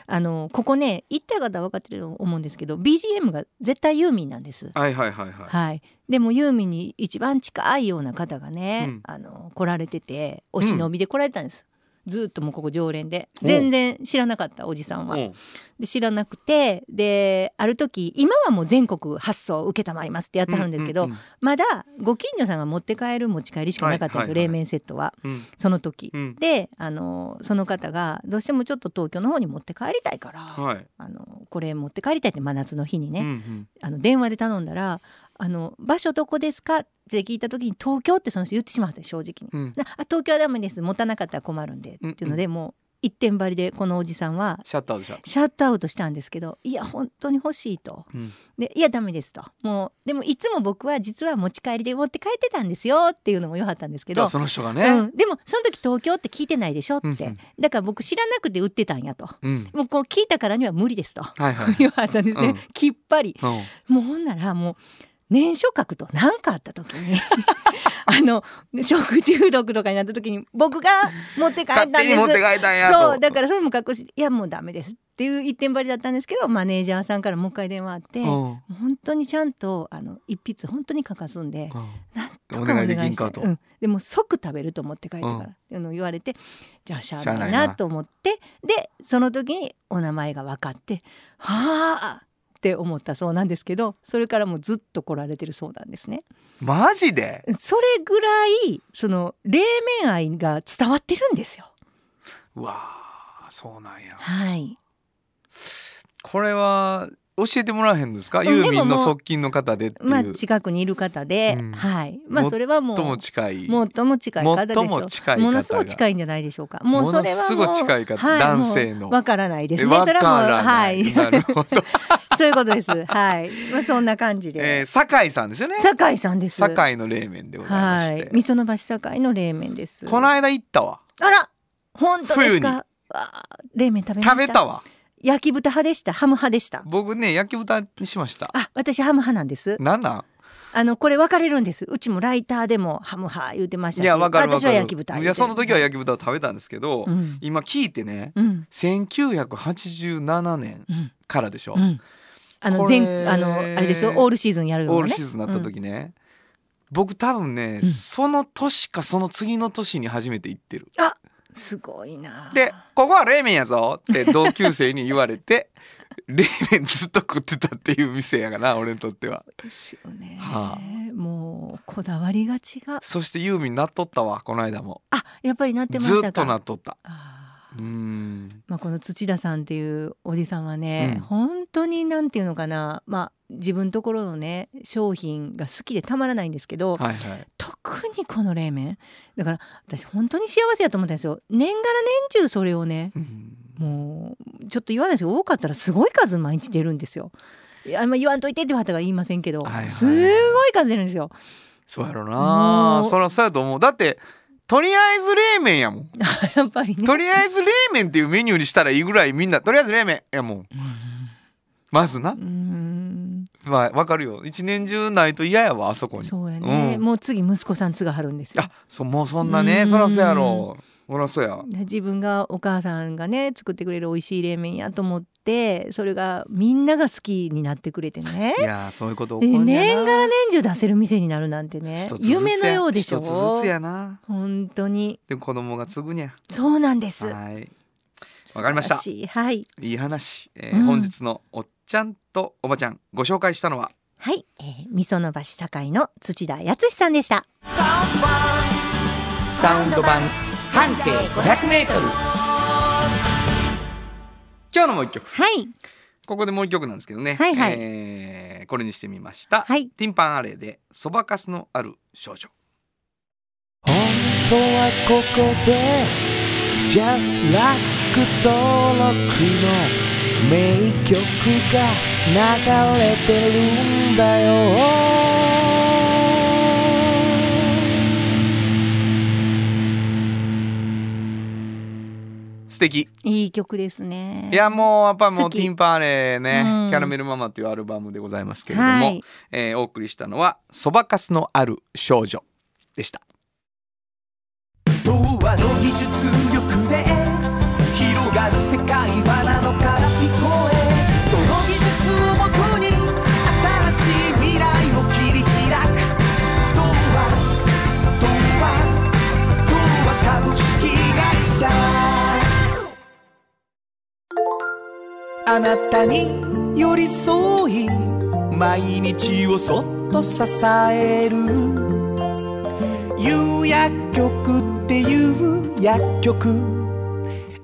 あのここね行った方は分かってると思うんですけど BGM が絶対ユーミンなんです。はいはいはいはい。はい、でもユーミンに一番近いような方がね、うん。あの来られててお忍びで来られたんです、ずーっともうここ常連で。全然知らなかったおじさんは。うん。で知らなくてである時今はもう全国発送受けたまりますってやってはるんですけど、うんうんまだご近所さんが持って帰る持ち帰りしかなかったんですよ、はいはいはい冷麺セットは。うん。その時。うん。であのその方がどうしてもちょっと東京の方に持って帰りたいから、はい。あのこれ持って帰りたいって真夏の日にね、うんうん。あの電話で頼んだら「あの場所どこですか?」って聞いた時に「東京」ってその人言ってしまって正直に。うん「なあ東京はダメです。持たなかったら困るんで」っていうので、もう一点張りでこのおじさんはシャッターでしょシャットアウトしたんですけどいや本当に欲しいと。うん。でいやダメですと。もうでもいつも僕は実は持ち帰りで持って帰ってたんですよっていうのもよかったんですけどその人がうねん、でもその時東京って聞いてないでしょって、うんうん。だから僕知らなくて売ってたんやと。うん。もうこう聞いたからには無理ですと。はいはい。言われたんですね、うん。きっぱり。うん。もうほんならもう年初書くと何かあった時に あの食中毒とかになった時に僕が持って帰ったんです。勝手に持って帰ったんやと。そうだからそれも隠しいやもうダメですっていう一点張りだったんですけどマネージャーさんからもう一回電話あって、本当にちゃんとあの一筆本当に書かすんで、うん。なんとかお願いしたいうん、でも即食べると思って帰ってから、うん。ってのを言われてじゃあしゃあないな。と思ってでその時にお名前が分かってはあって思ったそうなんですけどそれからもうずっと来られてるそうなんですね。マジで？それぐらいその冷麺愛が伝わってるんですよ。うわーそうなんやはい。これは教えてもらえへんのですか？んユーミンの側近の方でっていう、まあ近くにいる方で、うんはい。まあもそれはもう最も近い最も近い方でしょも近い方がものすごい近いんじゃないでしょうか。もうそれはすごい近い方はい、男性のわからないですね。わそれはもうはい そういうことです。はい。まあそんな感じえー、で。酒井さんですよね酒井さんです。酒井の冷麺でございまはして、い。味噌の橋酒井の冷麺です。この間行ったわあら、本当です冬にか。冷麺食べました。食べた。わ焼き豚派でした？ハム派でした？僕ね焼き豚にしましたあ、私ハム派なんです。なんなんあのこれ分かれるんです。うちもライターでもハム派言ってましたし、いやわかる私は焼き豚。いやその時は焼き豚を食べたんですけど、うん今聞いてねうん1987年うんからでしょ、うん。あのこれ全あのあれですよオールシーズンやるのね。オールシーズンになった時ね、僕多分ね、うんその年かその次の年に初めて行ってるすごいな。で「ここは冷麺やぞ」って同級生に言われて 冷麺ずっと食ってたっていう店やから俺にとってはですよね。はもうこだわりが違う。そしてユーミンなっとったわこの間もあ、やっぱりなってましずっと。なっとったうーんまあこの土田さんっていうおじさんはね、うん本当になんていうのかな、まあ自分ところのね商品が好きでたまらないんですけど、はいはい。特にこの冷麺だから私本当に幸せやと思ったんですよ。年がら年中それをねうん。もうちょっと言わないですけど多かったらすごい数毎日出るんですよ。いやあんま言わんといてって言われたから言いませんけど、はいはい。すごい数出るんですよ。そうやろな。そりゃそうやと思う。だってとりあえず冷麺やもん。やっぱりね。とりあえず冷麺っていうメニューにしたらいいぐらいみんなとりあえず冷麺やもん。まずな。うーんまあわかるよ。一年中ないと嫌やわあそこに。そうやね、うん。もう次息子さん継がはるんですよ。あそもうそんなね。そらそうやろ。ほらそうや。自分がお母さんがね作ってくれる美味しい冷麺やと思ってそれがみんなが好きになってくれてね。いやーそういうことで起こ年がら年中出せる店になるなんてね夢のようでしょ。一つずつやな。本当に。でも子供が継ぐにゃ。そうなんです。はい。わかりました。はい。いい話、えーうん。本日のおっちゃんとおばちゃんご紹介したのは？はい、えー、味噌の橋堺の土田康さんでした。サウンド版半径 500m 今日のもう一曲はいここでもう一曲なんですけどね、はいはいえーこれにしてみました、はいティンパンアレイでそばかすのある少女本当はここで Just Like 登録の名曲が流れてるんだよ。素敵。いい曲ですね。いやもうやっぱもうティンパンアレイね、うん。キャラメルママというアルバムでございますけれども、はい。えーお送りしたのはそばかすのある少女でした。童話の技術のから聞こえその技術をもとに新しい未来を切り開く童話童話童話株式会社あなたに寄り添い毎日をそっと支える。有薬局っていう薬局。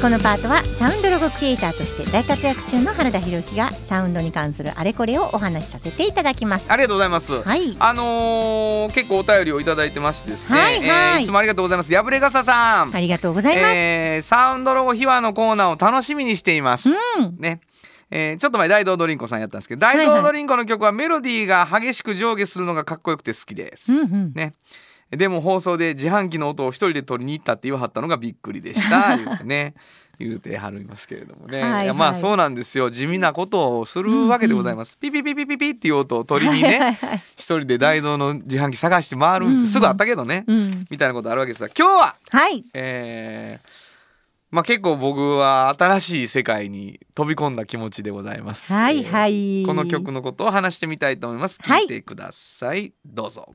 このパートはサウンドロゴクリエイターとして大活躍中の原田博之がサウンドに関するあれこれをお話しさせていただきます。ありがとうございます、はい。あのー結構お便りをいただいてまして。ですね、はいはい。えーいつもありがとうございます。やぶれがささん。ありがとうございます、えーサウンドロゴ秘話のコーナーを楽しみにしています、うん。ね。えーちょっと前大道ドリンコさんやったんですけど大道ドリンコの曲はメロディーが激しく上下するのがかっこよくて好きです、うんうん。ねでも放送で自販機の音を一人で取りに行ったって言わはったのがびっくりでした。言うてね。言うてはりますけれどもね、はいはい。やまあそうなんですよ。地味なことをするわけでございます、ピピピピピピっていう音を取りにね、はいはいはい。一人で大道の自販機探して回るってす。ぐあったけどね、うん。みたいなことあるわけですが今日ははい。えーまあ結構僕は新しい世界に飛び込んだ気持ちでございます。はいはい。えーこの曲のことを話してみたいと思います。はい。聞いてください。どうぞ。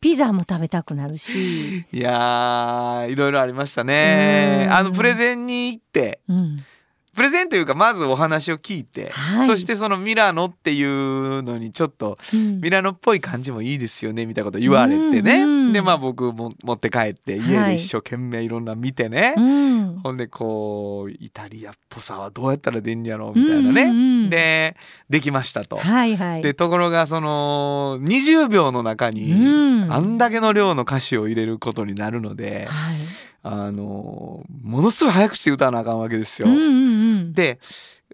ピザも食べたくなるし、いやーいろいろありましたね。うんあのプレゼンに行って。うん、プレゼンというかまずお話を聞いて、はい。そしてそのミラノっていうのにちょっとうん。ミラノっぽい感じもいいですよねみたいなこと言われてね、うんうんでまあ僕も持って帰って家はい。で一生懸命いろんな見てね、うん。ほんでこうイタリアっぽさはどうやったら出んやろうみたいなね、うんうんうん。でできましたと。はいはい。でところがその20秒の中に、うん。あんだけの量の歌詞を入れることになるので、はいあのものすごい早くして歌わなあかんわけですよ。うんうんうん。で、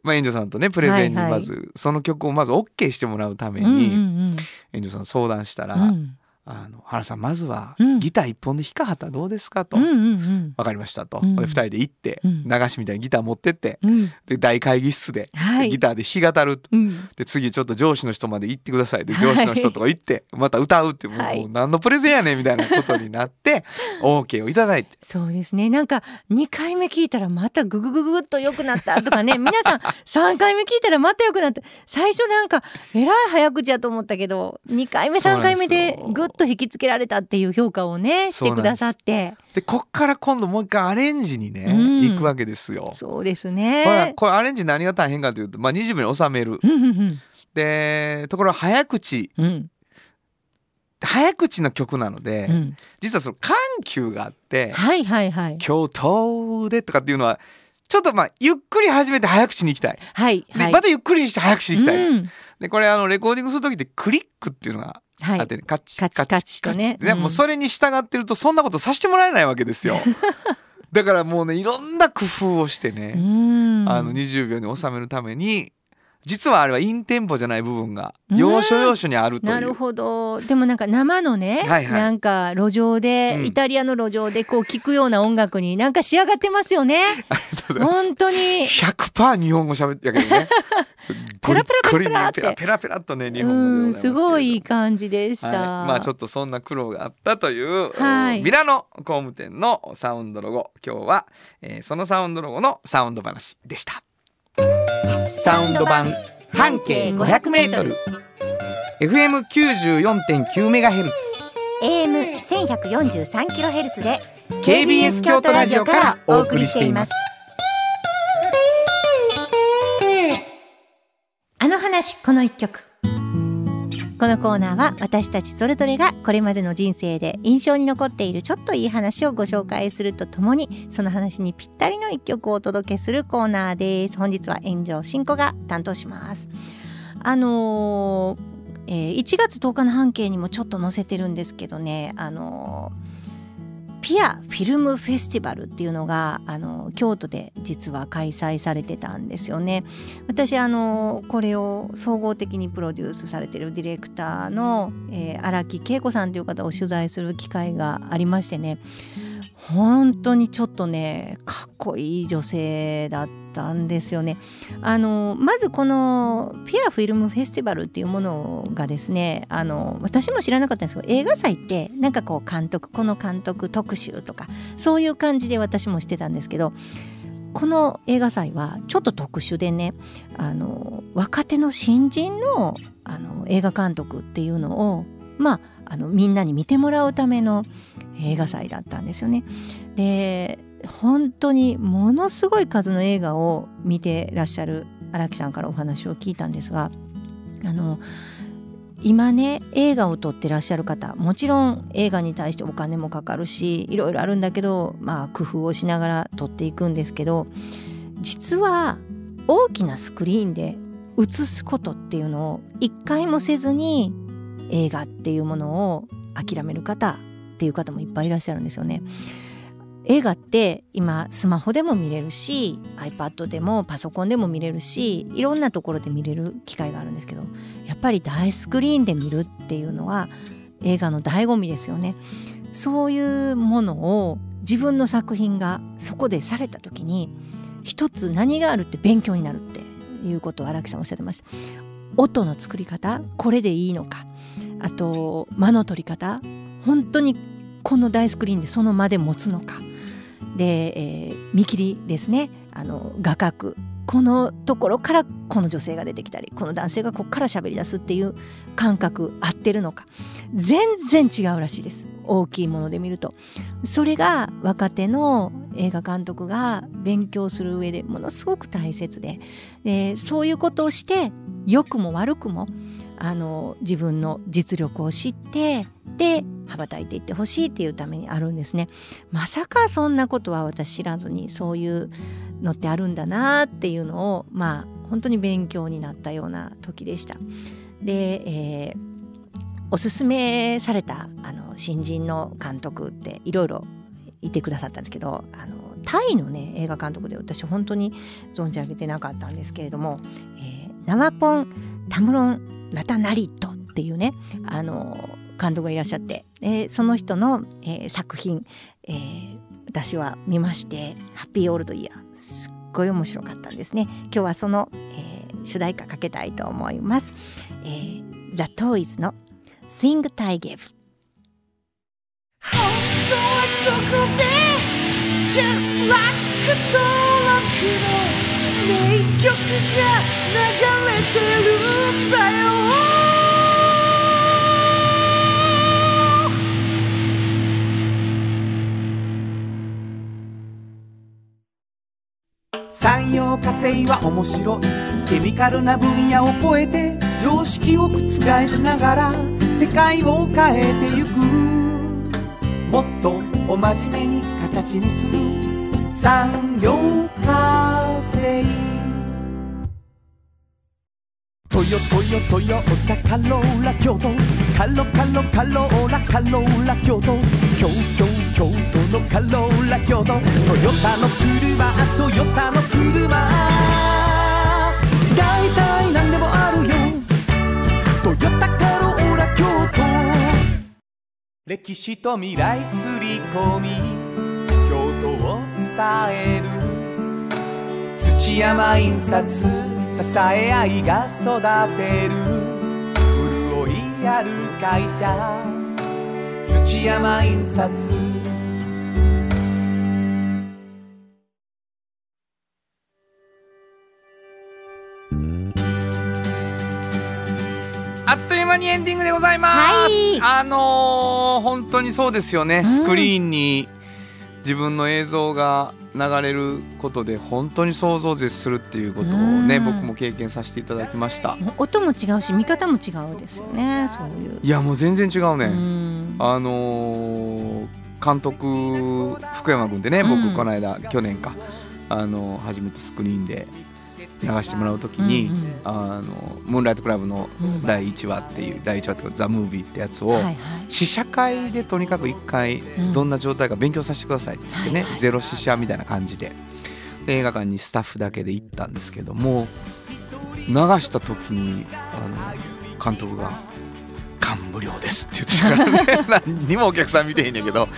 まあ、エンジョさんとねプレゼンにはいはい。まず、その曲をまず OK してもらうためうんうんに、うん。エンジョさん相談したら「うんあの原さんまずはうん。ギター一本で弾かはったらどうですか?」と。うんうんうん。分かりましたと、うん。で2人で行って、うん。流しみたいにギター持ってってうん。で大会議室でははいギターで弾き語るうん。で次ちょっと上司の人まで行ってくださいではい。上司の人とか行ってまた歌うってもう,、はい。もう何のプレゼンやねんみたいなことになって OK をいただいて。そうですね。なんか2回目聞いたらまたググググっと良くなったとかね。皆さん3回目聞いたらまた良くなった。最初なんかえらい早口やと思ったけど2回目3そうなんですよ。回目でぐっと引きつけられたっていう評価をねしてくださってでこっから今度もう一回アレンジにね、うん行くわけですよ。そうですほらね。これアレンジ何が大変かというと、まあ、20秒に収めるうんうんでところが早口うんうん早口の曲なので、うん実はその緩急があってはいはいはい「京都で」とかっていうのはちょっとまあゆっくり始めて早口に行きたい。はいはい。でまたゆっくりにして早口に行きたい。うんでこれあのレコーディングする時ってクリックっていうのがはい。カチカチカチとね。カチってうんもうそれに従ってるとそんなことさせてもらえないわけですよ。だからもうねいろんな工夫をしてね、うん。あの20秒に収めるために実はあれはインテンポじゃない部分がうん。要所要所にあるという。なるほど。でもなんか生のね、はいはい。なんか路上で、うん。イタリアの路上でこう聴くような音楽になんか仕上がってますよね。ありがとうございます。本当に。100%日本語喋ってやけどね。ペラペラペラペラペラペラとね日本語すごいいい感じでした、はい、まあちょっとそんな苦労があったという、はい。ミラノ工務店のサウンドロゴ。今日は、えーそのサウンドロゴのサウンド話でしたサウンド版半径 500m FM94.9 メガヘルツ。AM 千百四十三キロヘルツで KBS 京都ラジオからお送りしています。あの話この一曲このコーナーは私たちそれぞれがこれまでの人生で印象に残っているちょっといい話をご紹介するとともにその話にぴったりの一曲をお届けするコーナーです。本日は炎上進行が担当します。あのーえー1月10日の半径にもちょっと載せてるんですけどね。あのーピアフィルムフェスティバルっていうのがあの京都で実は開催されてたんですよね。私あのこれを総合的にプロデュースされてるディレクターのえー荒、木恵子さんという方を取材する機会がありましてね本当にちょっとねかっこいい女性だったんですよね。あのまずこのピアフィルムフェスティバルっていうものがですねあの私も知らなかったんですけど映画祭ってなんかこう監督この監督特集とかそういう感じで私もしてたんですけどこの映画祭はちょっと特殊でねあの若手の新人のあの映画監督っていうのをまああのみんなに見てもらうための映画祭だったんですよね。で本当にものすごい数の映画を見てらっしゃる荒木さんからお話を聞いたんですがあの今ね映画を撮ってらっしゃる方もちろん映画に対してお金もかかるしいろいろあるんだけどまあ工夫をしながら撮っていくんですけど実は大きなスクリーンで映すことっていうのを一回もせずに映画っていうものを諦める方っていう方もいっぱいいらっしゃるんですよね。映画って今スマホでも見れるし iPad でもパソコンでも見れるしいろんなところで見れる機会があるんですけどやっぱり大スクリーンで見るっていうのは映画の醍醐味ですよね。そういうものを自分の作品がそこでされた時に一つ何があるって勉強になるっていうことを荒木さんおっしゃってました。音の作り方これでいいのかあと間の取り方本当にこの大スクリーンでその間で持つのかで、えー見切りですね。あの画角。このところからこの女性が出てきたりこの男性がここから喋り出すっていう感覚合ってるのか。全然違うらしいです。大きいもので見ると。それが若手の映画監督が勉強する上でものすごく大切で。でそういうことをして良くも悪くもあの自分の実力を知ってで羽ばたいていってほしいっていうためにあるんですね。まさかそんなことは私知らずにそういうのってあるんだなっていうのをまあ本当に勉強になったような時でした。で、えーおすすめされたあの新人の監督っていろいろいてくださったんですけどあのタイのね映画監督で私本当に存じ上げてなかったんですけれども、えーナワポン・タムロン・ラタナリットっていうねあの監督がいらっしゃって、えーその人の、えー作品、えー私は見まして「ハッピーオールドイヤー」すっごい面白かったんですね。今日はその、えー主題歌かけたいと思います、えー、ザ・トーイズの Sing タイゲブ本当はここで Just like 登録の名曲が流れてるんだよ産業化成は面白い。ケミカルな分野を超えて常識を覆しながら世界を変えてゆく。もっとお真面目に形にする。産業化トヨトヨトヨタカローラ京都カロカロカローラカローラ京都京京京都のカローラ京都トヨタの車トヨタの車大体何でもあるよトヨタカローラ京都歴史と未来すり込み京都を伝える土山印刷支え合いが育てる。潤いある会社。土山印刷。あっという間にエンディングでございます、はい。あのー本当にそうですよね、ん。スクリーンに自分の映像が流れることで本当に想像を絶するっていうことをねうん。僕も経験させていただきました。音も違うし見方も違うですよねそういう。いやもう全然違うね、うん。あのー監督福山君でね僕うん。この間、去年かあの初めてスクリーンで流してもらう時に、あのムーンライトクラブのうん。第1話っていう第1話っていうかザ・ムービーってやつを、試写会でとにかく1回ん。どんな状態か勉強させてくださいって言ってね、ゼロ試写みたいな感じでで映画館にスタッフだけで行ったんですけども流した時にあの監督が「感無量です」って言ってたからね。何にもお客さん見てへんねんけど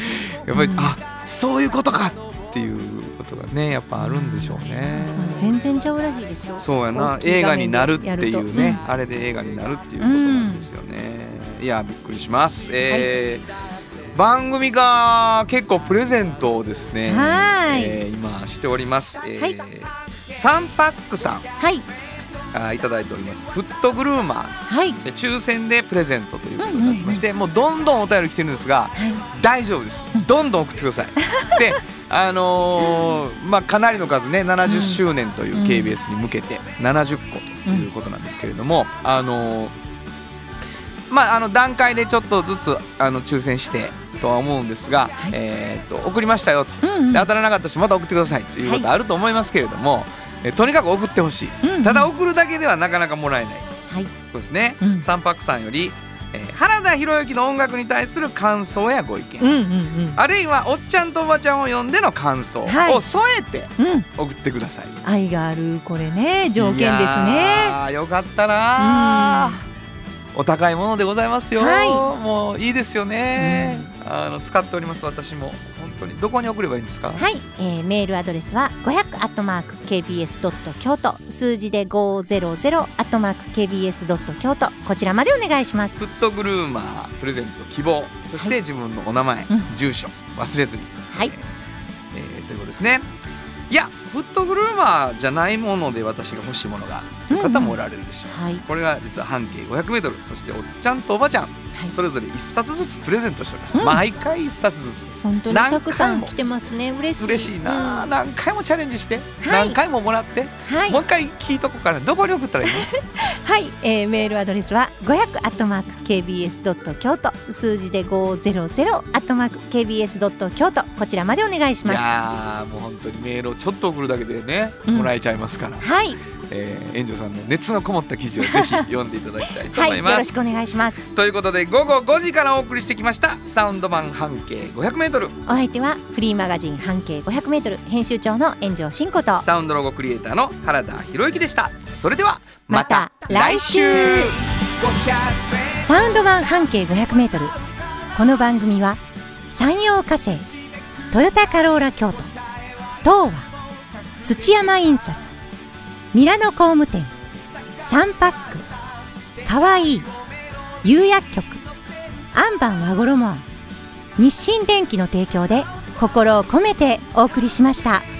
やっぱり、うん。あそういうことかっていうことがねやっぱあるんでしょうね。全然ちゃうらしいですよそうやな。映画になるっていうね、あれで映画になるっていうことなんですよね、いやびっくりします、えー番組が結構プレゼントをですねはい。えー今しております、えーはい。サンパックさん。はいあいただいております。フットグルーマー。はい。で抽選でプレゼントということになってまして、もうどんどんお便り来てるんですがはい。大丈夫です。どんどん送ってください。であのーまあかなりの数ね70周年という KBS に向けて70個ということなんですけれども、あのーまああの段階でちょっとずつあの抽選してとは思うんですが、はい。えーっと送りましたよと。うんうん。で当たらなかったしまた送ってくださいということあると思いますけれども、えとにかく送ってほしい、うんうん。ただ送るだけではなかなかもらえない。はい。そうですね、うん。三泊さんより、えー原田博之の音楽に対する感想やご意見、うんうんあるいはおっちゃんとおばちゃんを呼んでの感想はい。を添えてうん。うん送ってください、愛があるこれね条件ですいねやーよかったなー。お高いものでございますよ、はい。もういいですよね、あの使っております私も。本当に。どこに送ればいいんですか？はい、えー、メールアドレスは500アットマーク KBS ドット京都。数字で500アットマーク KBS ドット京都。こちらまでお願いします。フットグルーマープレゼント希望。そして自分のお名前、うん。住所忘れずに。はい。えーということですね。いやフットグルーマーじゃないもので私が欲しいものがという方もおられるでしょう、はい。これが実は半径 500m そしておっちゃんとおばちゃん、はいそれぞれ1冊ずつプレゼントしております、うん。毎回1冊ずつです。本当にたくさん来てますね。嬉しい。嬉しいな、うん。何回もチャレンジして、はい。何回ももらって、はい。もう一回聞いとこうからどこに送ったらいいの？はい、えー、メールアドレスは500アットマーク KBS ドット京都。数字で500アットマーク KBS ドット京都。こちらまでお願いしいます。やーもう本当にメールをちょっと送るだけでね、うん。もらえちゃいますから、はいえー、援助さんの熱のこもった記事をぜひ読んでいただきたいとはい思います、よろしくお願いします。ということで午後5時からお送りしてきましたサウンド版半径 500m お相手はフリーマガジン半径500メートル編集長の炎上真子とサウンドロゴクリエイターの原田博之でした。それではままたた来週。サウンド版半径500メートル。この番組は山陽火星トヨタカローラ京都東和土山印刷ミラノ工務店3パックかわいい釉薬局アンバン和衣庵日清電機の提供で心を込めてお送りしました。「